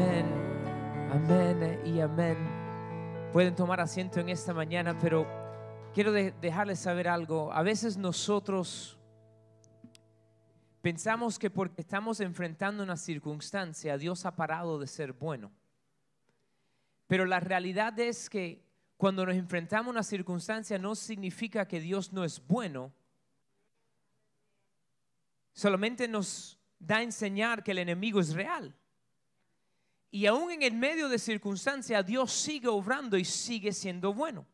Amén, amén y amén. Pueden tomar asiento en esta mañana, pero quiero de- dejarles saber algo. A veces nosotros pensamos que porque estamos enfrentando una circunstancia, Dios ha parado de ser bueno. Pero la realidad es que cuando nos enfrentamos a una circunstancia no significa que Dios no es bueno. Solamente nos da a enseñar que el enemigo es real. Y aún en el medio de circunstancias, Dios sigue obrando y sigue siendo bueno.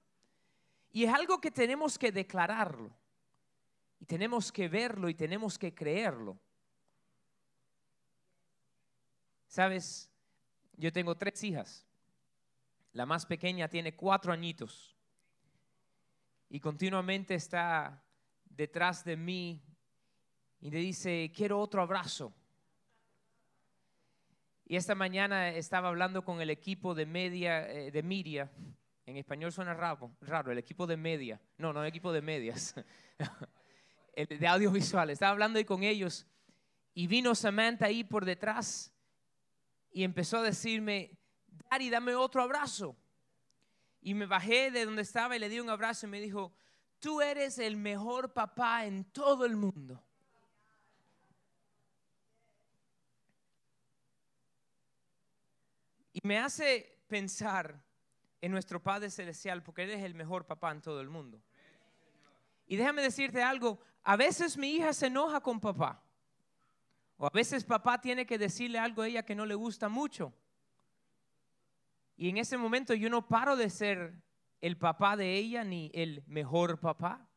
Y es algo que tenemos que declararlo. Y tenemos que verlo y tenemos que creerlo. Sabes, yo tengo tres hijas. La más pequeña tiene cuatro añitos. Y continuamente está detrás de mí y le dice, quiero otro abrazo. Y esta mañana estaba hablando con el equipo de media, eh, de media. En español suena raro, raro, el equipo de media. No, no el equipo de medias. el de audiovisual. Estaba hablando ahí con ellos y vino Samantha ahí por detrás y empezó a decirme, Daddy, dame otro abrazo. Y me bajé de donde estaba y le di un abrazo y me dijo, tú eres el mejor papá en todo el mundo. Me hace pensar en nuestro Padre Celestial porque Él es el mejor papá en todo el mundo. Y déjame decirte algo, a veces mi hija se enoja con papá. O a veces papá tiene que decirle algo a ella que no le gusta mucho. Y en ese momento yo no paro de ser el papá de ella ni el mejor papá.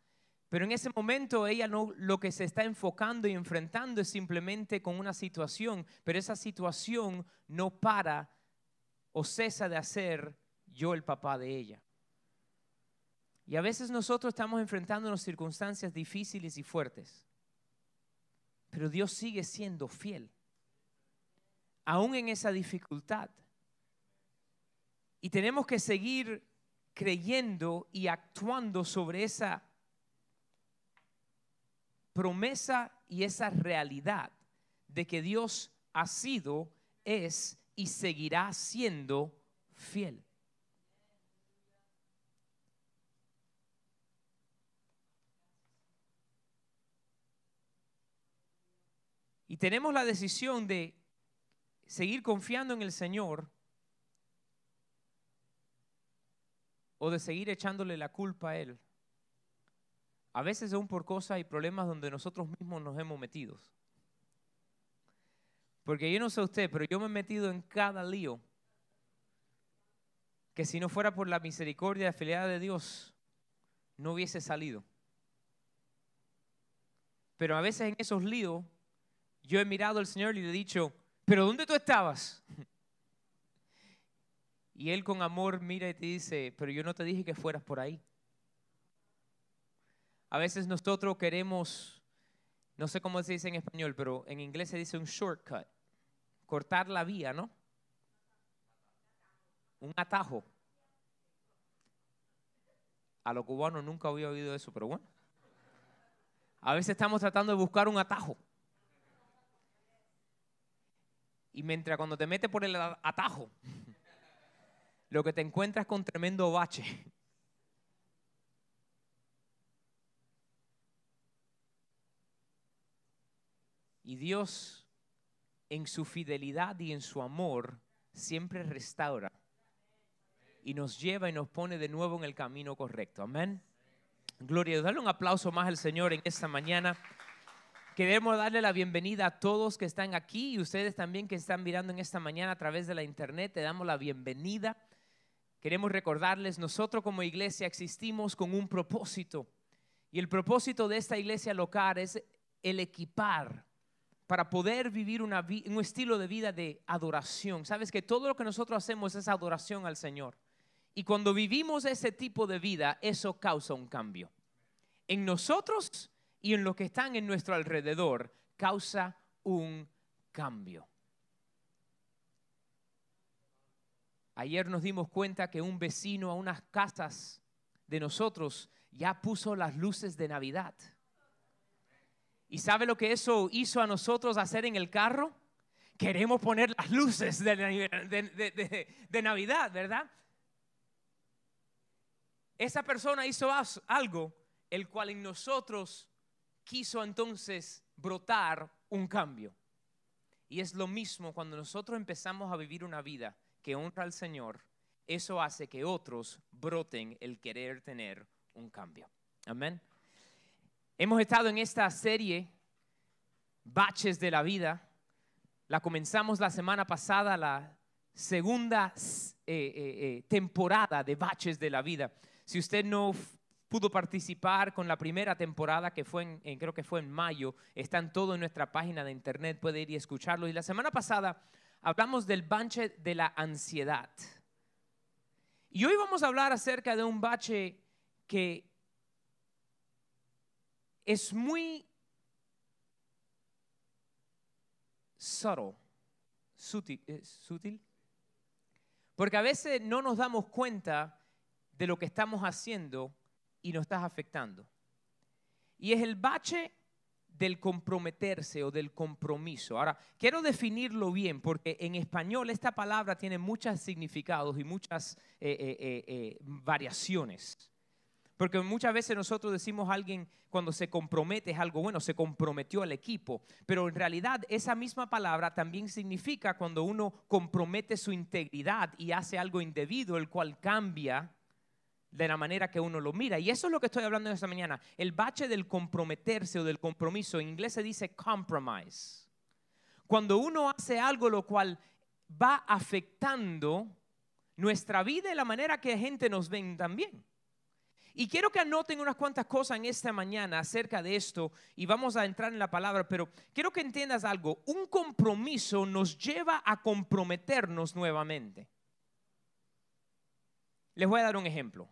Pero en ese momento ella no lo que se está enfocando y enfrentando es simplemente con una situación, pero esa situación no para o cesa de hacer yo el papá de ella. Y a veces nosotros estamos enfrentándonos circunstancias difíciles y fuertes, pero Dios sigue siendo fiel, aún en esa dificultad. Y tenemos que seguir creyendo y actuando sobre esa promesa y esa realidad de que Dios ha sido, es y seguirá siendo fiel. Y tenemos la decisión de seguir confiando en el Señor o de seguir echándole la culpa a Él. A veces aún por cosas y problemas donde nosotros mismos nos hemos metido. Porque yo no sé usted, pero yo me he metido en cada lío que si no fuera por la misericordia y la fidelidad de Dios, no hubiese salido. Pero a veces en esos líos, yo he mirado al Señor y le he dicho, pero ¿dónde tú estabas? Y Él con amor mira y te dice, pero yo no te dije que fueras por ahí. A veces nosotros queremos, no sé cómo se dice en español, pero en inglés se dice un shortcut, cortar la vía, ¿no? Un atajo. A los cubanos nunca había oído eso, pero bueno. A veces estamos tratando de buscar un atajo. Y mientras cuando te metes por el atajo, lo que te encuentras con tremendo bache. Y Dios, en su fidelidad y en su amor, siempre restaura y nos lleva y nos pone de nuevo en el camino correcto. Amén. Gloria a Dios. Dale un aplauso más al Señor en esta mañana. Queremos darle la bienvenida a todos que están aquí y ustedes también que están mirando en esta mañana a través de la internet. Te damos la bienvenida. Queremos recordarles, nosotros como iglesia existimos con un propósito. Y el propósito de esta iglesia local es el equipar para poder vivir un estilo de vida de adoración. Sabes que todo lo que nosotros hacemos es adoración al Señor. Y cuando vivimos ese tipo de vida, eso causa un cambio. En nosotros y en los que están en nuestro alrededor, causa un cambio. Ayer nos dimos cuenta que un vecino a unas casas de nosotros ya puso las luces de Navidad. ¿Y sabe lo que eso hizo a nosotros hacer en el carro? queremos poner las luces de, de- Navidad, ¿verdad? Esa persona hizo algo el cual en nosotros quiso entonces brotar un cambio. Y es lo mismo cuando nosotros empezamos a vivir una vida que honra al Señor, eso hace que otros broten el querer tener un cambio. Amén. Hemos estado en esta serie, Baches de la Vida. La comenzamos la semana pasada, la segunda eh, eh, eh, temporada de Baches de la Vida. Si usted no pudo participar con la primera temporada, que fue en, en- creo que fue en mayo, están todo en nuestra página de internet, puede ir y escucharlo. Y la semana pasada hablamos del bache de la ansiedad. Y hoy vamos a hablar acerca de un bache que es muy subtle, sutil, eh, sutil, porque a veces no nos damos cuenta de lo que estamos haciendo y nos está afectando. Y es el bache del comprometerse o del compromiso. Ahora, quiero definirlo bien porque en español esta palabra tiene muchos significados y muchas eh, eh, variaciones. Porque muchas veces nosotros decimos a alguien cuando se compromete es algo bueno, se comprometió al equipo, pero en realidad esa misma palabra también significa cuando uno compromete su integridad y hace algo indebido, el cual cambia de la manera que uno lo mira. Y eso es lo que estoy hablando esta mañana. El bache del comprometerse o del compromiso, en inglés se dice compromise. Cuando uno hace algo lo cual va afectando nuestra vida y la manera que la gente nos ven también. Y quiero que anoten unas cuantas cosas en esta mañana acerca de esto y vamos a entrar en la palabra, pero quiero que entiendas algo. Un compromiso nos lleva a comprometernos nuevamente. Les voy a dar un ejemplo.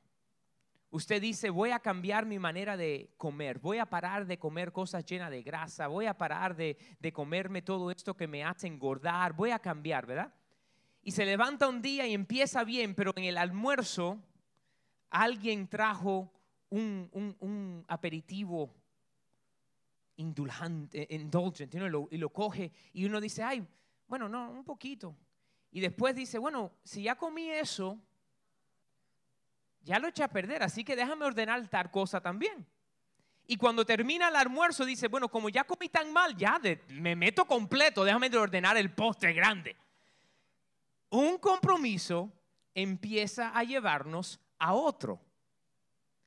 Usted dice, voy a cambiar mi manera de comer, voy a parar de comer cosas llenas de grasa, voy a parar de, de comerme todo esto que me hace engordar, voy a cambiar, ¿verdad? Y se levanta un día y empieza bien, pero en el almuerzo alguien trajo un, un- un aperitivo indulgente, indulgent, y lo- y lo coge y uno dice, ay, bueno, no, un poquito. Y después dice, bueno, si ya comí eso, ya lo eché a perder, así que déjame ordenar tal cosa también. Y cuando termina el almuerzo dice, bueno, como ya comí tan mal, ya de- me meto completo, déjame de ordenar el postre grande. Un compromiso empieza a llevarnos a otro,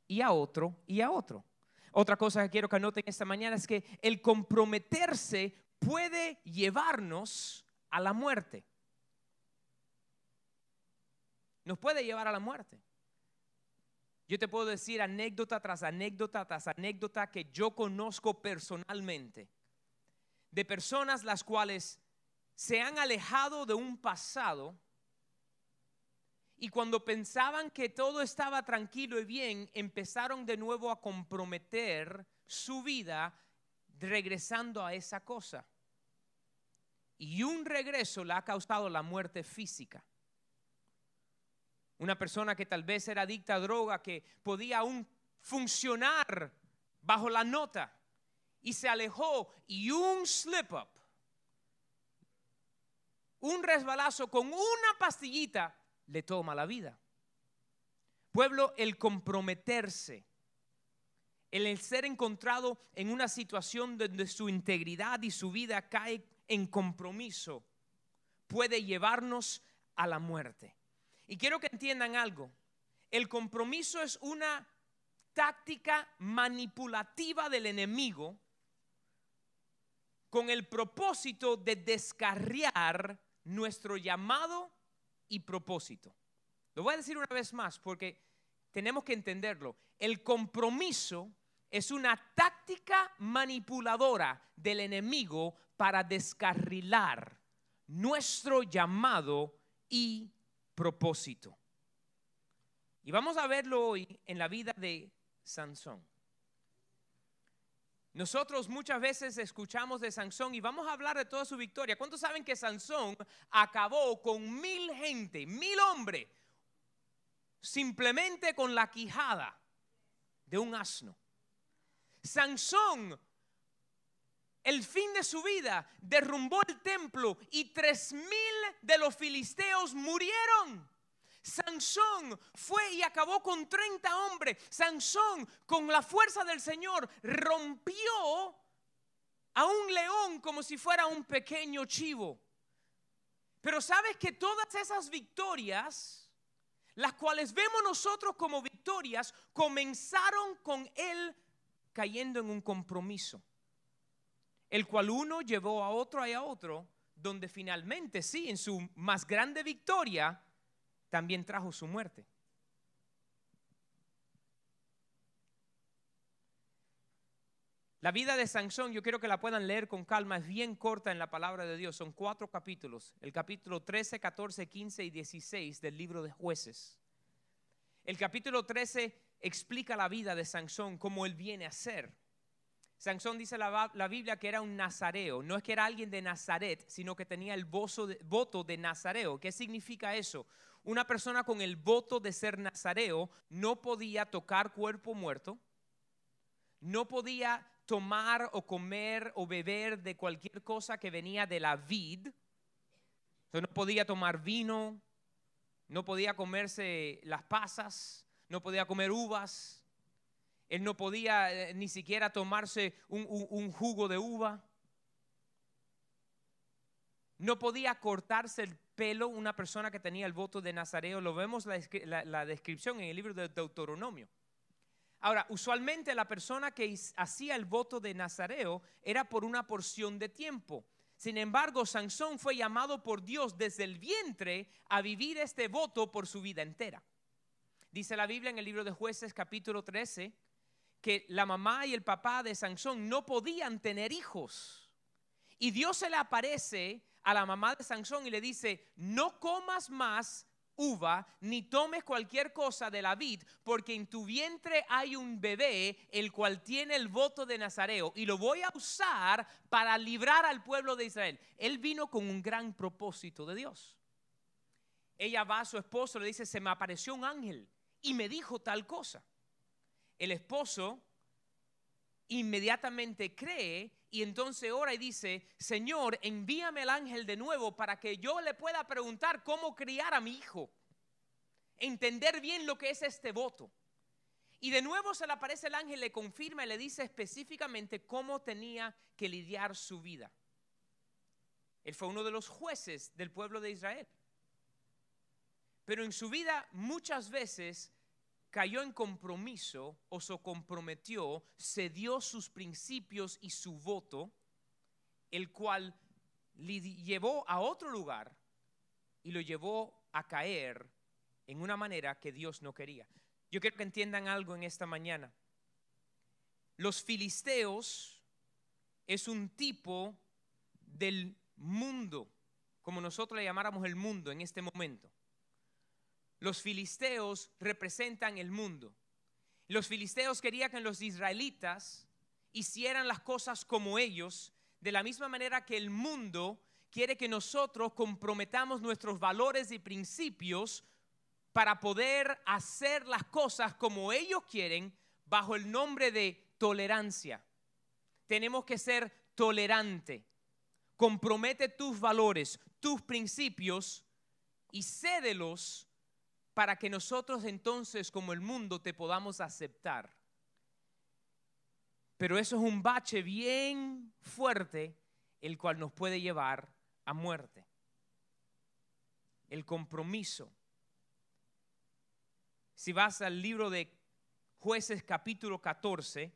y a otro, y a otro. Otra cosa que quiero que anoten esta mañana es que el comprometerse puede llevarnos a la muerte. Nos puede llevar a la muerte. Yo te puedo decir anécdota tras anécdota tras anécdota que yo conozco personalmente de personas las cuales se han alejado de un pasado y cuando pensaban que todo estaba tranquilo y bien, empezaron de nuevo a comprometer su vida regresando a esa cosa. Y un regreso le ha causado la muerte física. Una persona que tal vez era adicta a droga, que podía aún funcionar bajo la nota y se alejó y un slip up, un resbalazo con una pastillita le toma la vida. Pueblo, el comprometerse, el ser encontrado en una situación donde su integridad y su vida cae en compromiso, puede llevarnos a la muerte. Y quiero que entiendan algo. El compromiso es una táctica manipulativa del enemigo con el propósito de descarriar nuestro llamado y propósito. Lo voy a decir una vez más porque tenemos que entenderlo. El compromiso es una táctica manipuladora del enemigo para descarrilar nuestro llamado y propósito. Y vamos a verlo hoy en la vida de Sansón. Nosotros muchas veces escuchamos de Sansón y vamos a hablar de toda su victoria. ¿Cuántos saben que Sansón acabó con mil gente, mil hombres, simplemente con la quijada de un asno? Sansón el fin de su vida, derrumbó el templo y tres mil de los filisteos murieron. Sansón fue y acabó con 30 hombres. Sansón, con la fuerza del Señor, rompió a un león como si fuera un pequeño chivo. Pero sabes que todas esas victorias, las cuales vemos nosotros como victorias, comenzaron con él cayendo en un compromiso el cual uno llevó a otro y a otro, donde finalmente, sí, en su más grande victoria, también trajo su muerte. La vida de Sansón, yo quiero que la puedan leer con calma, es bien corta en la palabra de Dios. Son cuatro capítulos, el capítulo 13, 14, 15 y 16 del libro de jueces. El capítulo 13 explica la vida de Sansón, cómo él viene a ser. Sansón dice la, la, Biblia que era un nazareo, no es que era alguien de Nazaret, sino que tenía el voto de nazareo. ¿Qué significa eso? Una persona con el voto de ser nazareo no podía tocar cuerpo muerto, no podía tomar o comer o beber de cualquier cosa que venía de la vid, no podía tomar vino, no podía comerse las pasas, no podía comer uvas, él no podía eh, ni siquiera tomarse un, jugo de uva. No podía cortarse el pelo una persona que tenía el voto de Nazareo. Lo vemos la, la descripción en el libro de Deuteronomio. Ahora, usualmente la persona que hacía el voto de Nazareo era por una porción de tiempo. Sin embargo, Sansón fue llamado por Dios desde el vientre a vivir este voto por su vida entera. Dice la Biblia en el libro de jueces capítulo 13, que la mamá y el papá de Sansón no podían tener hijos. Y Dios se le aparece a la mamá de Sansón y le dice, no comas más uva, ni tomes cualquier cosa de la vid, porque en tu vientre hay un bebé, el cual tiene el voto de Nazareo, y lo voy a usar para librar al pueblo de Israel. Él vino con un gran propósito de Dios. Ella va a su esposo, le dice, se me apareció un ángel y me dijo tal cosa el esposo inmediatamente cree y entonces ora y dice, Señor, envíame el ángel de nuevo para que yo le pueda preguntar cómo criar a mi hijo, entender bien lo que es este voto. Y de nuevo se le aparece el ángel, le confirma y le dice específicamente cómo tenía que lidiar su vida. Él fue uno de los jueces del pueblo de Israel. Pero en su vida muchas veces cayó en compromiso o se comprometió, cedió sus principios y su voto, el cual le llevó a otro lugar y lo llevó a caer en una manera que Dios no quería. Yo quiero que entiendan algo en esta mañana. Los filisteos es un tipo del mundo, como nosotros le llamáramos el mundo en este momento. Los filisteos representan el mundo. Los filisteos querían que los israelitas hicieran las cosas como ellos, de la misma manera que el mundo quiere que nosotros comprometamos nuestros valores y principios para poder hacer las cosas como ellos quieren bajo el nombre de tolerancia. Tenemos que ser tolerante. Compromete tus valores, tus principios y cédelos para que nosotros entonces como el mundo te podamos aceptar. Pero eso es un bache bien fuerte, el cual nos puede llevar a muerte. El compromiso. Si vas al libro de jueces capítulo 14,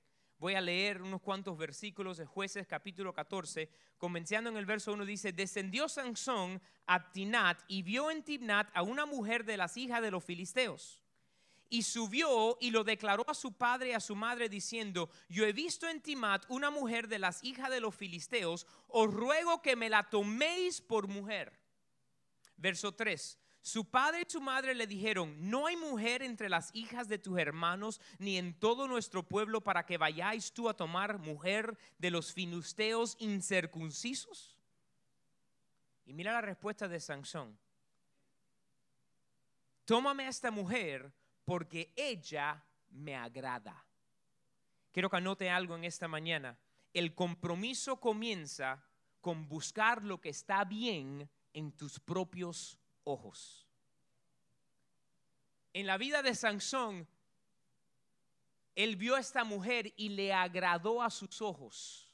Voy a leer unos cuantos versículos de jueces capítulo 14, comenzando en el verso 1, dice, descendió Sansón a Tinat y vio en Timnat a una mujer de las hijas de los filisteos. Y subió y lo declaró a su padre y a su madre diciendo, yo he visto en Timat una mujer de las hijas de los filisteos, os ruego que me la toméis por mujer. Verso 3. Su padre y su madre le dijeron, no hay mujer entre las hijas de tus hermanos, ni en todo nuestro pueblo, para que vayáis tú a tomar mujer de los filisteos incircuncisos. Y mira la respuesta de Sansón. Tómame a esta mujer porque ella me agrada. Quiero que anote algo en esta mañana. el compromiso comienza con buscar lo que está bien en tus propios ojos. En la vida de Sansón, él vio a esta mujer y le agradó a sus ojos.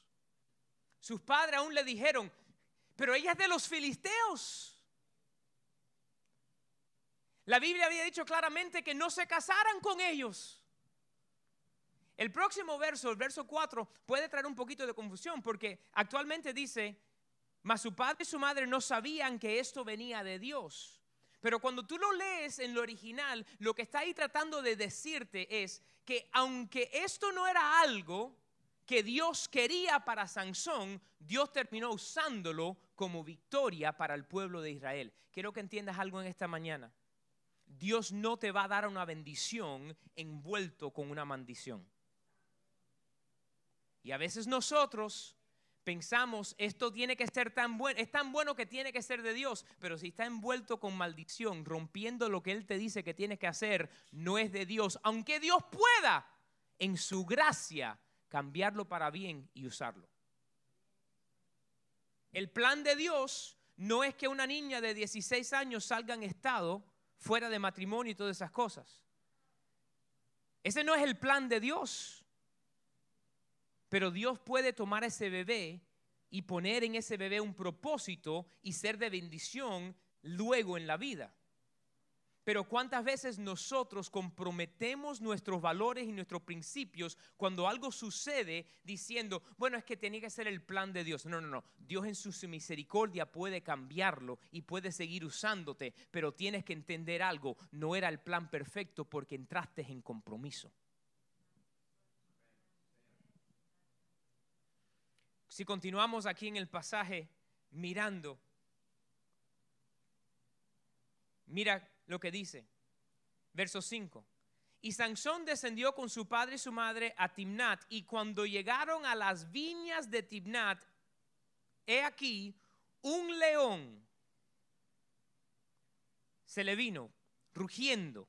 Sus padres aún le dijeron, pero ella es de los filisteos. La Biblia había dicho claramente que no se casaran con ellos. El próximo verso, el verso 4, puede traer un poquito de confusión porque actualmente dice, mas su padre y su madre no sabían que esto venía de Dios. Pero cuando tú lo lees en lo original, lo que está ahí tratando de decirte es que aunque esto no era algo que Dios quería para Sansón, Dios terminó usándolo como victoria para el pueblo de Israel. Quiero que entiendas algo en esta mañana. Dios no te va a dar una bendición envuelto con una maldición. Y a veces nosotros pensamos, esto tiene que ser tan bueno, es tan bueno que tiene que ser de Dios, pero si está envuelto con maldición, rompiendo lo que Él te dice que tienes que hacer, no es de Dios, aunque Dios pueda, en su gracia, cambiarlo para bien y usarlo. El plan de Dios no es que una niña de 16 años salga en estado fuera de matrimonio y todas esas cosas. Ese no es el plan de Dios. Pero Dios puede tomar ese bebé y poner en ese bebé un propósito y ser de bendición luego en la vida. Pero cuántas veces nosotros comprometemos nuestros valores y nuestros principios cuando algo sucede diciendo, bueno, es que tenía que ser el plan de Dios. No, no, no. Dios en su misericordia puede cambiarlo y puede seguir usándote, pero tienes que entender algo, no era el plan perfecto porque entraste en compromiso. Si continuamos aquí en el pasaje mirando, mira lo que dice, verso 5. Y Sansón descendió con su padre y su madre a Timnat, y cuando llegaron a las viñas de Timnat, he aquí un león se le vino rugiendo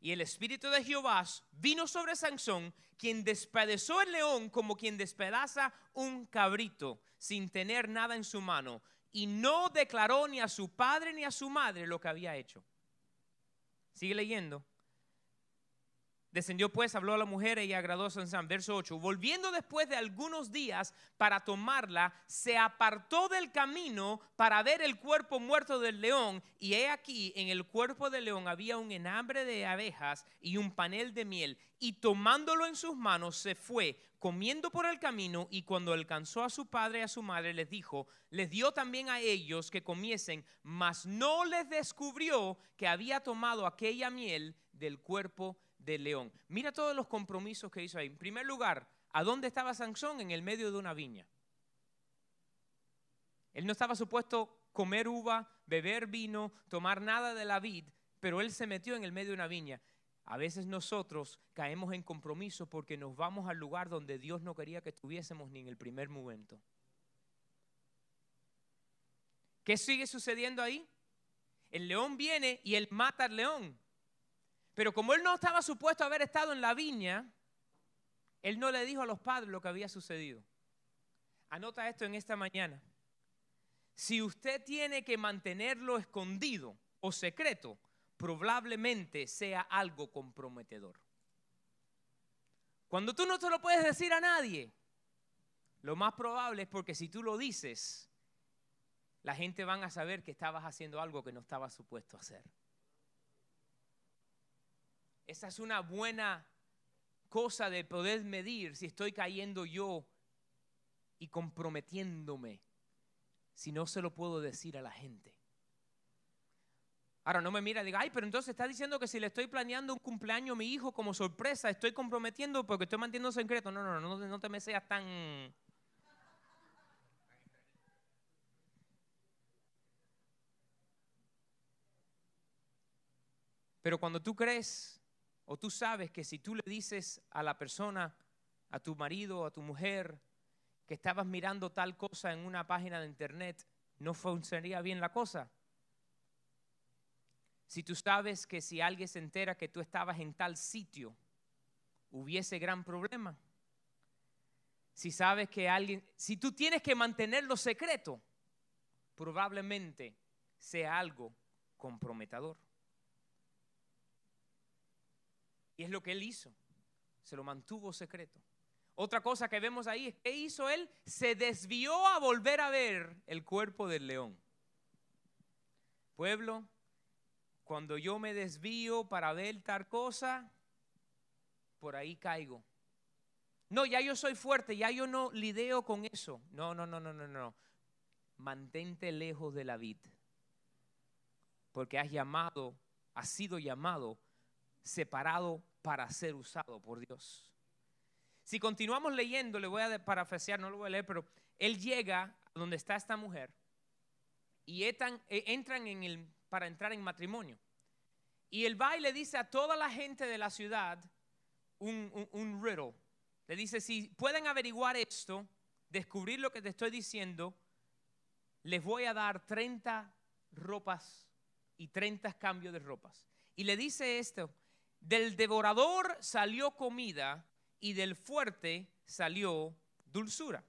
y el espíritu de Jehová vino sobre Sansón, quien despedazó el león como quien despedaza un cabrito sin tener nada en su mano. Y no declaró ni a su padre ni a su madre lo que había hecho. Sigue leyendo. Descendió pues, habló a la mujer y agradó a Sansón. Verso 8. Volviendo después de algunos días para tomarla, se apartó del camino para ver el cuerpo muerto del león. Y he aquí, en el cuerpo del león había un enambre de abejas y un panel de miel. Y tomándolo en sus manos, se fue comiendo por el camino. Y cuando alcanzó a su padre y a su madre, les dijo, les dio también a ellos que comiesen, mas no les descubrió que había tomado aquella miel del cuerpo de león. Mira todos los compromisos que hizo ahí. En primer lugar, ¿a dónde estaba Sansón? En el medio de una viña. Él no estaba supuesto comer uva, beber vino, tomar nada de la vid, pero él se metió en el medio de una viña. A veces nosotros caemos en compromiso porque nos vamos al lugar donde Dios no quería que estuviésemos ni en el primer momento. ¿Qué sigue sucediendo ahí? El león viene y él mata al león. Pero como él no estaba supuesto a haber estado en la viña, él no le dijo a los padres lo que había sucedido. Anota esto en esta mañana. Si usted tiene que mantenerlo escondido o secreto, probablemente sea algo comprometedor. Cuando tú no te lo puedes decir a nadie, lo más probable es porque si tú lo dices, la gente van a saber que estabas haciendo algo que no estabas supuesto a hacer. Esa es una buena cosa de poder medir si estoy cayendo yo y comprometiéndome, si no se lo puedo decir a la gente. Ahora no me mira y diga, ay, pero entonces está diciendo que si le estoy planeando un cumpleaños a mi hijo como sorpresa, estoy comprometiendo porque estoy manteniendo secreto. No, no, no, no, no te me seas tan... Pero cuando tú crees o tú sabes que si tú le dices a la persona, a tu marido, a tu mujer, que estabas mirando tal cosa en una página de internet, no funcionaría bien la cosa. Si tú sabes que si alguien se entera que tú estabas en tal sitio, hubiese gran problema. Si sabes que alguien, si tú tienes que mantenerlo secreto, probablemente sea algo comprometedor. Y es lo que él hizo. Se lo mantuvo secreto. Otra cosa que vemos ahí es que hizo él, se desvió a volver a ver el cuerpo del león. Pueblo, cuando yo me desvío para ver tal cosa, por ahí caigo. No, ya yo soy fuerte, ya yo no lideo con eso. No, no, no, no, no, no. Mantente lejos de la vid. Porque has llamado, has sido llamado, separado para ser usado por Dios. Si continuamos leyendo, le voy a parafrasear, no lo voy a leer, pero él llega donde está esta mujer y e, entran, en el, para entrar en matrimonio. Y él va y le dice a toda la gente de la ciudad un, un, riddle. Le dice, si pueden averiguar esto, descubrir lo que te estoy diciendo, les voy a dar 30 ropas y 30 cambios de ropas. Y le dice esto, del devorador salió comida y del fuerte salió dulzura.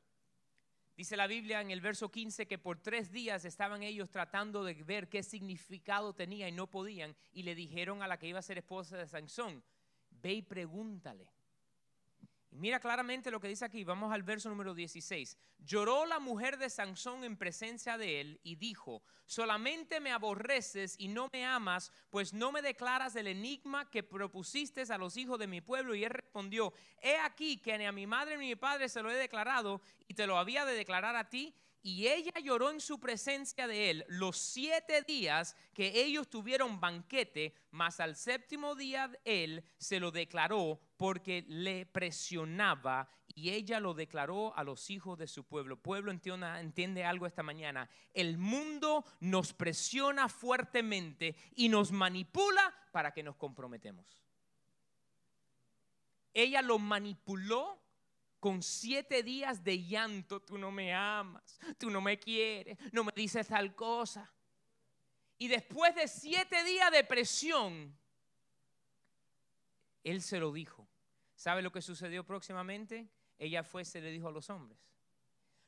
Dice la Biblia en el verso 15 que por tres días estaban ellos tratando de ver qué significado tenía y no podían. Y le dijeron a la que iba a ser esposa de Sansón, ve y pregúntale. Mira claramente lo que dice aquí, vamos al verso número 16. Lloró la mujer de Sansón en presencia de él y dijo, solamente me aborreces y no me amas, pues no me declaras el enigma que propusiste a los hijos de mi pueblo. Y él respondió, he aquí que ni a mi madre ni a mi padre se lo he declarado y te lo había de declarar a ti. Y ella lloró en su presencia de él los siete días que ellos tuvieron banquete, mas al séptimo día él se lo declaró porque le presionaba y ella lo declaró a los hijos de su pueblo. Pueblo entiende, entiende algo esta mañana. El mundo nos presiona fuertemente y nos manipula para que nos comprometemos. Ella lo manipuló con siete días de llanto, tú no me amas, tú no me quieres, no me dices tal cosa. Y después de siete días de presión, él se lo dijo. ¿Sabe lo que sucedió próximamente? Ella fue, se le dijo a los hombres.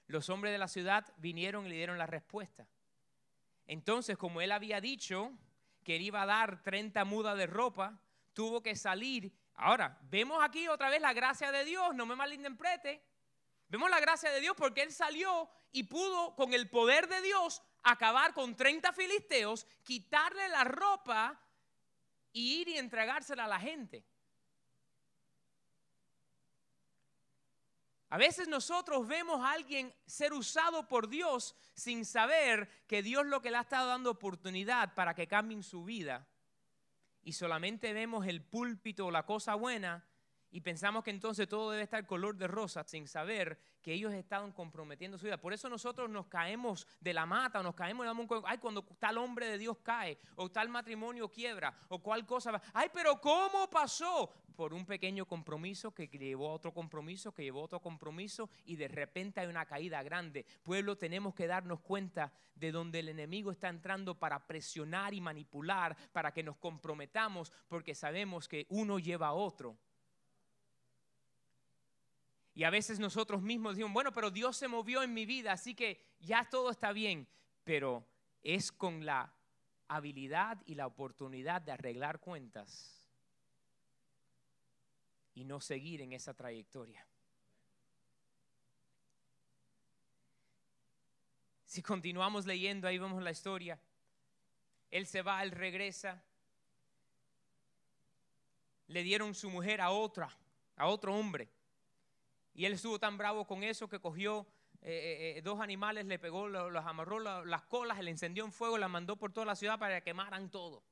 Los hombres de la ciudad vinieron y le dieron la respuesta. Entonces, como él había dicho que él iba a dar 30 mudas de ropa, tuvo que salir Ahora, vemos aquí otra vez la gracia de Dios, no me malinterprete. Vemos la gracia de Dios porque él salió y pudo con el poder de Dios acabar con 30 filisteos, quitarle la ropa y ir y entregársela a la gente. A veces nosotros vemos a alguien ser usado por Dios sin saber que Dios lo que le ha estado dando oportunidad para que cambien su vida y solamente vemos el púlpito o la cosa buena y pensamos que entonces todo debe estar color de rosa sin saber que ellos estaban comprometiendo su vida. Por eso nosotros nos caemos de la mata nos caemos de la ay, cuando tal hombre de Dios cae o tal matrimonio quiebra o cual cosa. Ay, pero ¿cómo pasó? Por un pequeño compromiso que llevó a otro compromiso, que llevó a otro compromiso y de repente hay una caída grande. Pueblo, tenemos que darnos cuenta de donde el enemigo está entrando para presionar y manipular, para que nos comprometamos, porque sabemos que uno lleva a otro y a veces nosotros mismos decimos, bueno, pero Dios se movió en mi vida, así que ya todo está bien. Pero es con la habilidad y la oportunidad de arreglar cuentas y no seguir en esa trayectoria. Si continuamos leyendo, ahí vemos la historia. Él se va, él regresa. Le dieron su mujer a otra, a otro hombre. Y él estuvo tan bravo con eso que cogió eh, eh, eh, dos animales, le pegó, los, amarró las colas, le encendió en fuego, la mandó por toda la ciudad para que quemaran todo.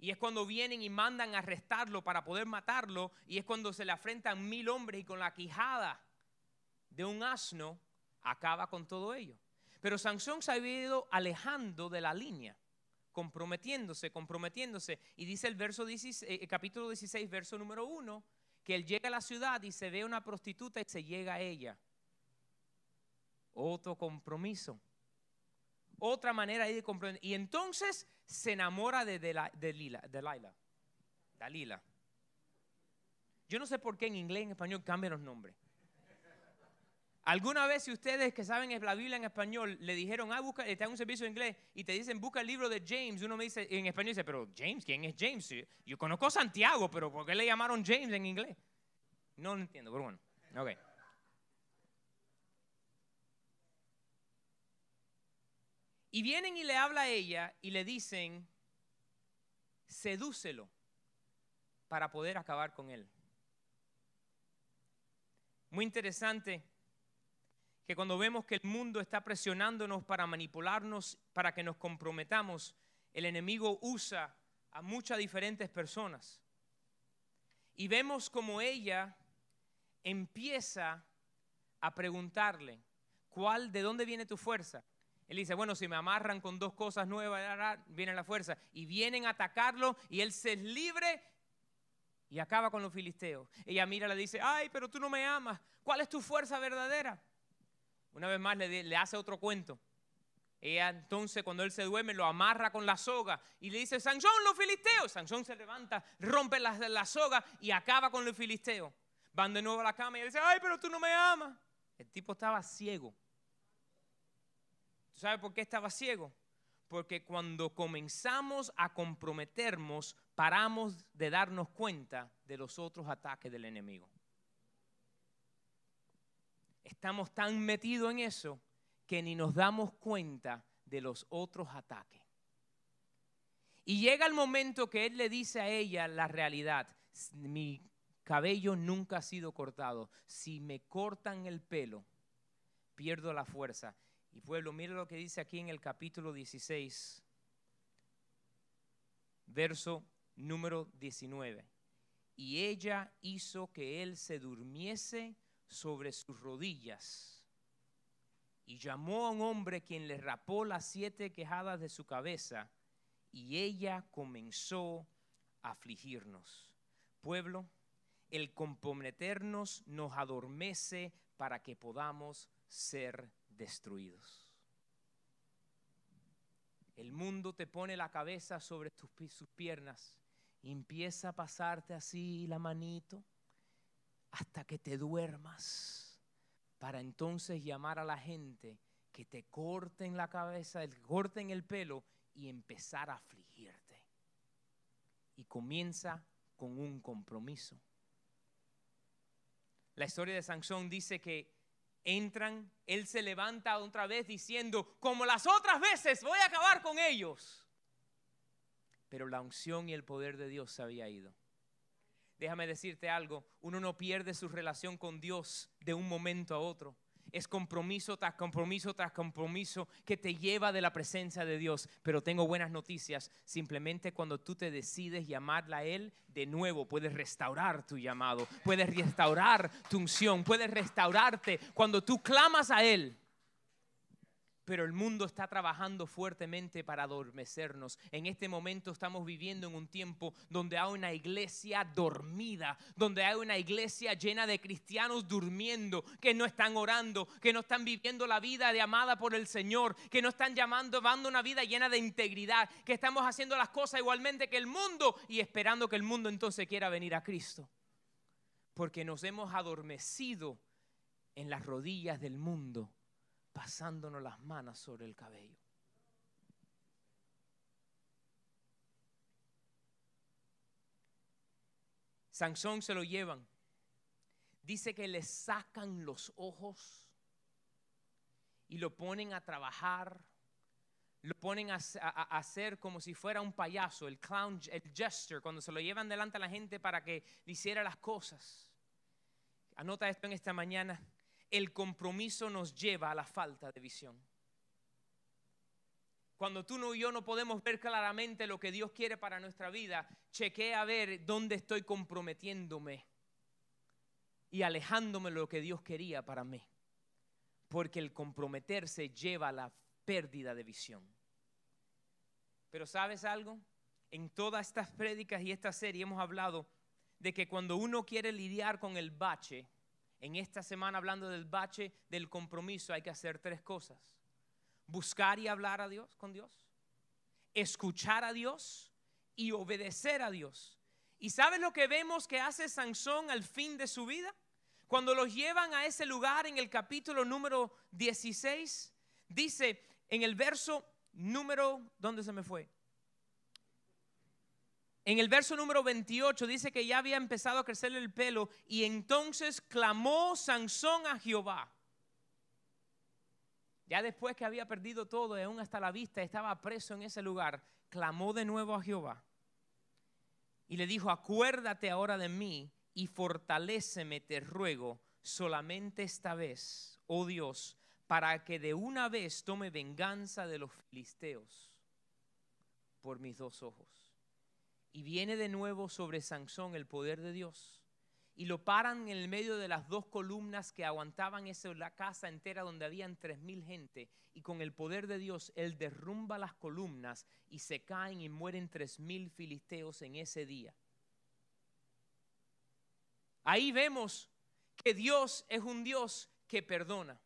Y es cuando vienen y mandan a arrestarlo para poder matarlo. Y es cuando se le afrentan mil hombres y con la quijada de un asno acaba con todo ello. Pero Sansón se había ido alejando de la línea, comprometiéndose, comprometiéndose. Y dice el verso 16, capítulo 16, verso número 1, que él llega a la ciudad y se ve una prostituta y se llega a ella. Otro compromiso. Otra manera de comprometer. Y entonces se enamora de, de, de, Lila, de Laila. Dalila. Yo no sé por qué en inglés y en español cambian los nombres. ¿Alguna vez si ustedes que saben la Biblia en español le dijeron, ah, busca, está en un servicio en inglés y te dicen, busca el libro de James? Uno me dice, en español dice, pero James, ¿quién es James? Yo conozco a Santiago, pero ¿por qué le llamaron James en inglés? No lo entiendo, pero bueno. Ok. Y vienen y le habla a ella y le dicen, sedúcelo para poder acabar con él. Muy interesante que cuando vemos que el mundo está presionándonos para manipularnos, para que nos comprometamos, el enemigo usa a muchas diferentes personas. Y vemos como ella empieza a preguntarle, ¿cuál, de dónde viene tu fuerza? Él dice, bueno, si me amarran con dos cosas nuevas, viene la fuerza. Y vienen a atacarlo y él se es libre y acaba con los filisteos. Ella mira, le dice, ay, pero tú no me amas. ¿Cuál es tu fuerza verdadera? Una vez más le, hace otro cuento. Ella entonces cuando él se duerme lo amarra con la soga y le dice, Sansón, los filisteos. Sansón se levanta, rompe la, la soga y acaba con los filisteos. Van de nuevo a la cama y él dice, ay, pero tú no me amas. El tipo estaba ciego. ¿Tú sabes por qué estaba ciego? Porque cuando comenzamos a comprometernos, paramos de darnos cuenta de los otros ataques del enemigo. Estamos tan metidos en eso que ni nos damos cuenta de los otros ataques. Y llega el momento que él le dice a ella la realidad. Mi cabello nunca ha sido cortado. Si me cortan el pelo, pierdo la fuerza. Y pueblo, mire lo que dice aquí en el capítulo 16, verso número 19. Y ella hizo que él se durmiese sobre sus rodillas y llamó a un hombre quien le rapó las siete quejadas de su cabeza y ella comenzó a afligirnos. Pueblo, el comprometernos nos adormece para que podamos ser destruidos. El mundo te pone la cabeza sobre tus, sus piernas y empieza a pasarte así la manito hasta que te duermas, para entonces llamar a la gente que te corten la cabeza, corten el pelo y empezar a afligirte. Y comienza con un compromiso. La historia de Sansón dice que entran, él se levanta otra vez diciendo, como las otras veces, voy a acabar con ellos. Pero la unción y el poder de Dios se había ido déjame decirte algo, uno no pierde su relación con Dios de un momento a otro. Es compromiso tras compromiso tras compromiso que te lleva de la presencia de Dios. Pero tengo buenas noticias. Simplemente cuando tú te decides llamarla a Él, de nuevo puedes restaurar tu llamado, puedes restaurar tu unción, puedes restaurarte. Cuando tú clamas a Él, pero el mundo está trabajando fuertemente para adormecernos. En este momento estamos viviendo en un tiempo donde hay una iglesia dormida, donde hay una iglesia llena de cristianos durmiendo, que no están orando, que no están viviendo la vida de amada por el Señor, que no están llamando, dando una vida llena de integridad, que estamos haciendo las cosas igualmente que el mundo y esperando que el mundo entonces quiera venir a Cristo. Porque nos hemos adormecido en las rodillas del mundo pasándonos las manos sobre el cabello. Sansón se lo llevan. Dice que le sacan los ojos y lo ponen a trabajar. Lo ponen a, hacer como si fuera un payaso, el clown, el jester, cuando se lo llevan delante a la gente para que le hiciera las cosas. Anota esto en esta mañana el compromiso nos lleva a la falta de visión. Cuando tú y yo no podemos ver claramente lo que Dios quiere para nuestra vida, chequea a ver dónde estoy comprometiéndome y alejándome de lo que Dios quería para mí. Porque el comprometerse lleva a la pérdida de visión. Pero ¿sabes algo? En todas estas prédicas y esta serie hemos hablado de que cuando uno quiere lidiar con el bache, en esta semana hablando del bache del compromiso hay que hacer tres cosas. Buscar y hablar a Dios con Dios, escuchar a Dios y obedecer a Dios. ¿Y sabes lo que vemos que hace Sansón al fin de su vida? Cuando los llevan a ese lugar en el capítulo número 16, dice en el verso número, ¿dónde se me fue? En el verso número 28 dice que ya había empezado a crecerle el pelo y entonces clamó Sansón a Jehová. Ya después que había perdido todo y aún hasta la vista estaba preso en ese lugar, clamó de nuevo a Jehová y le dijo, acuérdate ahora de mí y fortaléceme, te ruego, solamente esta vez, oh Dios, para que de una vez tome venganza de los filisteos por mis dos ojos. Y viene de nuevo sobre Sansón el poder de Dios. Y lo paran en el medio de las dos columnas que aguantaban esa la casa entera donde habían tres mil gente. Y con el poder de Dios, él derrumba las columnas y se caen y mueren tres mil filisteos en ese día. Ahí vemos que Dios es un Dios que perdona.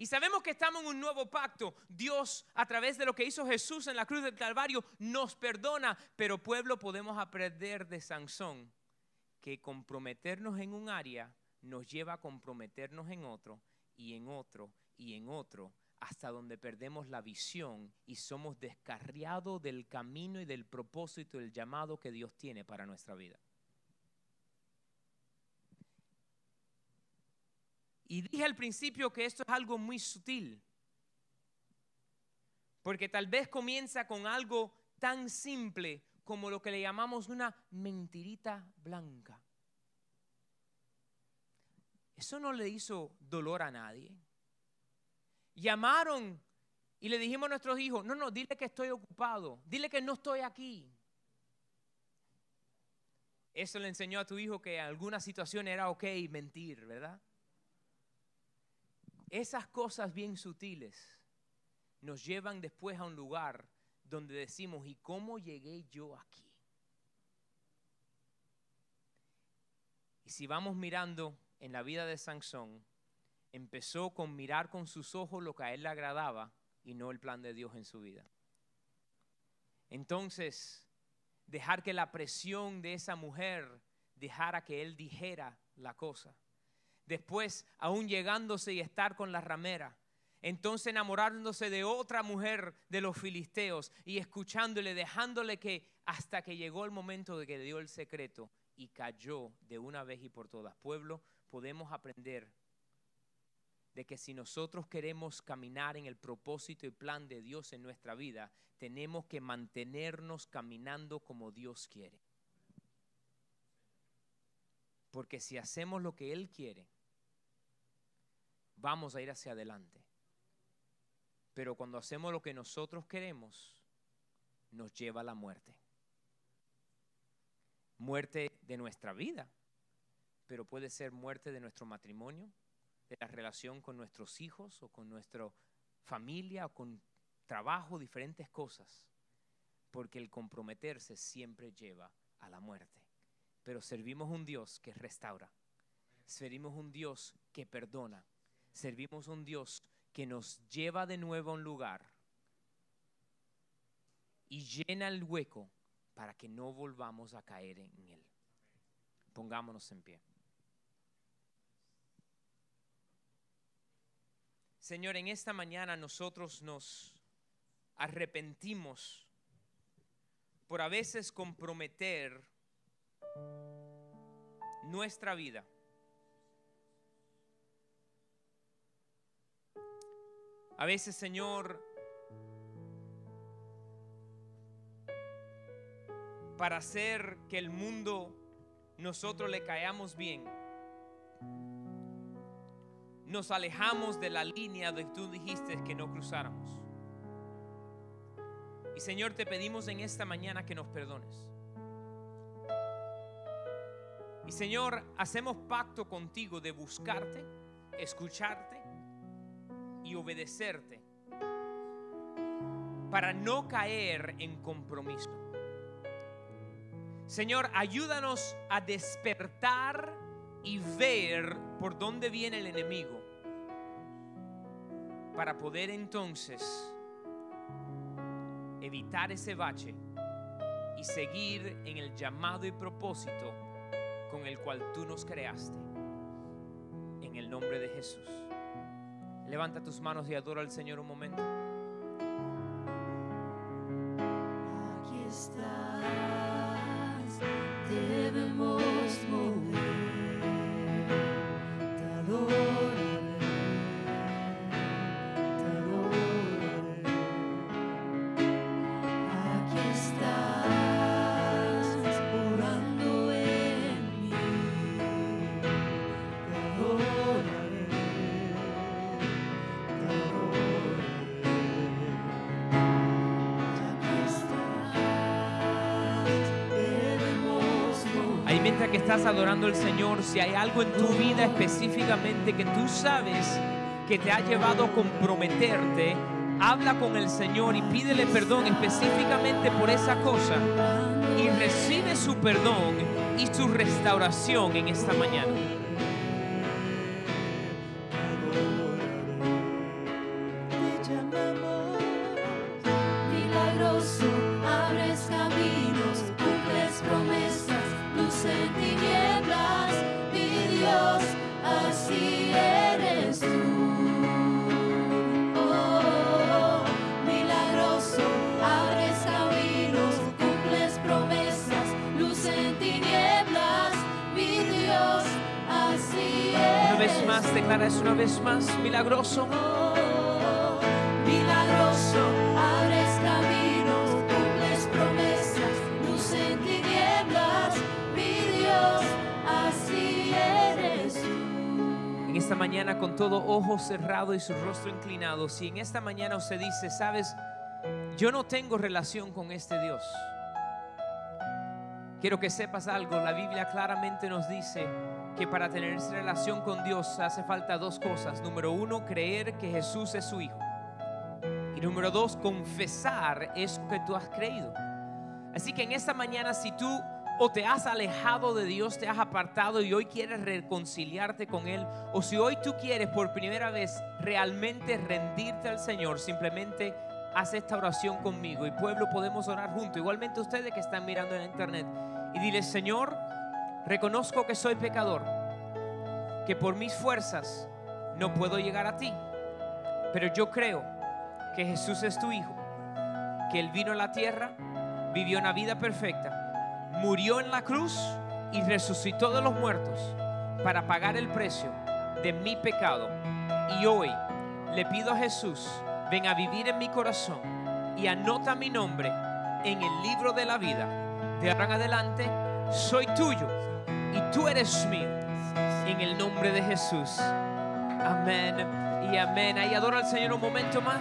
Y sabemos que estamos en un nuevo pacto. Dios, a través de lo que hizo Jesús en la cruz del Calvario, nos perdona. Pero pueblo podemos aprender de Sansón que comprometernos en un área nos lleva a comprometernos en otro y en otro y en otro hasta donde perdemos la visión y somos descarriados del camino y del propósito del llamado que Dios tiene para nuestra vida. Y dije al principio que esto es algo muy sutil, porque tal vez comienza con algo tan simple como lo que le llamamos una mentirita blanca. Eso no le hizo dolor a nadie. Llamaron y le dijimos a nuestros hijos, no, no, dile que estoy ocupado, dile que no estoy aquí. Eso le enseñó a tu hijo que en alguna situación era ok mentir, ¿verdad? Esas cosas bien sutiles nos llevan después a un lugar donde decimos, ¿y cómo llegué yo aquí? Y si vamos mirando en la vida de Sansón, empezó con mirar con sus ojos lo que a él le agradaba y no el plan de Dios en su vida. Entonces, dejar que la presión de esa mujer dejara que él dijera la cosa después aún llegándose y estar con la ramera. Entonces enamorándose de otra mujer de los filisteos y escuchándole, dejándole que hasta que llegó el momento de que dio el secreto y cayó de una vez y por todas. Pueblo, podemos aprender de que si nosotros queremos caminar en el propósito y plan de Dios en nuestra vida, tenemos que mantenernos caminando como Dios quiere. Porque si hacemos lo que Él quiere, vamos a ir hacia adelante. Pero cuando hacemos lo que nosotros queremos, nos lleva a la muerte. Muerte de nuestra vida, pero puede ser muerte de nuestro matrimonio, de la relación con nuestros hijos o con nuestra familia o con trabajo, diferentes cosas. Porque el comprometerse siempre lleva a la muerte. Pero servimos un Dios que restaura. Servimos un Dios que perdona servimos a un Dios que nos lleva de nuevo a un lugar y llena el hueco para que no volvamos a caer en él. Pongámonos en pie. Señor, en esta mañana nosotros nos arrepentimos por a veces comprometer nuestra vida A veces, Señor, para hacer que el mundo nosotros le caamos bien, nos alejamos de la línea que tú dijiste que no cruzáramos. Y Señor, te pedimos en esta mañana que nos perdones. Y Señor, hacemos pacto contigo de buscarte, escucharte y obedecerte para no caer en compromiso. Señor, ayúdanos a despertar y ver por dónde viene el enemigo para poder entonces evitar ese bache y seguir en el llamado y propósito con el cual tú nos creaste. en el nombre de Jesús. Levanta tus manos y adora al Señor un momento. Aquí estás, debemos que estás adorando al Señor, si hay algo en tu vida específicamente que tú sabes que te ha llevado a comprometerte, habla con el Señor y pídele perdón específicamente por esa cosa y recibe su perdón y su restauración en esta mañana. Más, milagroso. Milagroso, abres caminos, cumples promesas, luz en tinieblas, mi Dios, así eres tú. En esta mañana con todo ojo cerrado y su rostro inclinado, si en esta mañana usted dice, sabes, yo no tengo relación con este Dios. Quiero que sepas algo, la Biblia claramente nos dice que para tener esa relación con Dios hace falta dos cosas. Número uno, creer que Jesús es su Hijo. Y número dos, confesar eso que tú has creído. Así que en esta mañana, si tú o te has alejado de Dios, te has apartado y hoy quieres reconciliarte con Él, o si hoy tú quieres por primera vez realmente rendirte al Señor, simplemente haz esta oración conmigo y pueblo podemos orar juntos. Igualmente ustedes que están mirando en internet y dile, Señor, reconozco que soy pecador, que por mis fuerzas no puedo llegar a ti, pero yo creo que Jesús es tu Hijo, que Él vino a la tierra, vivió una vida perfecta, murió en la cruz y resucitó de los muertos para pagar el precio de mi pecado. Y hoy le pido a Jesús, ven a vivir en mi corazón y anota mi nombre en el libro de la vida. De ahora en adelante soy tuyo y tú eres mío. En el nombre de Jesús. Amén y amén. Ahí adora al Señor un momento más.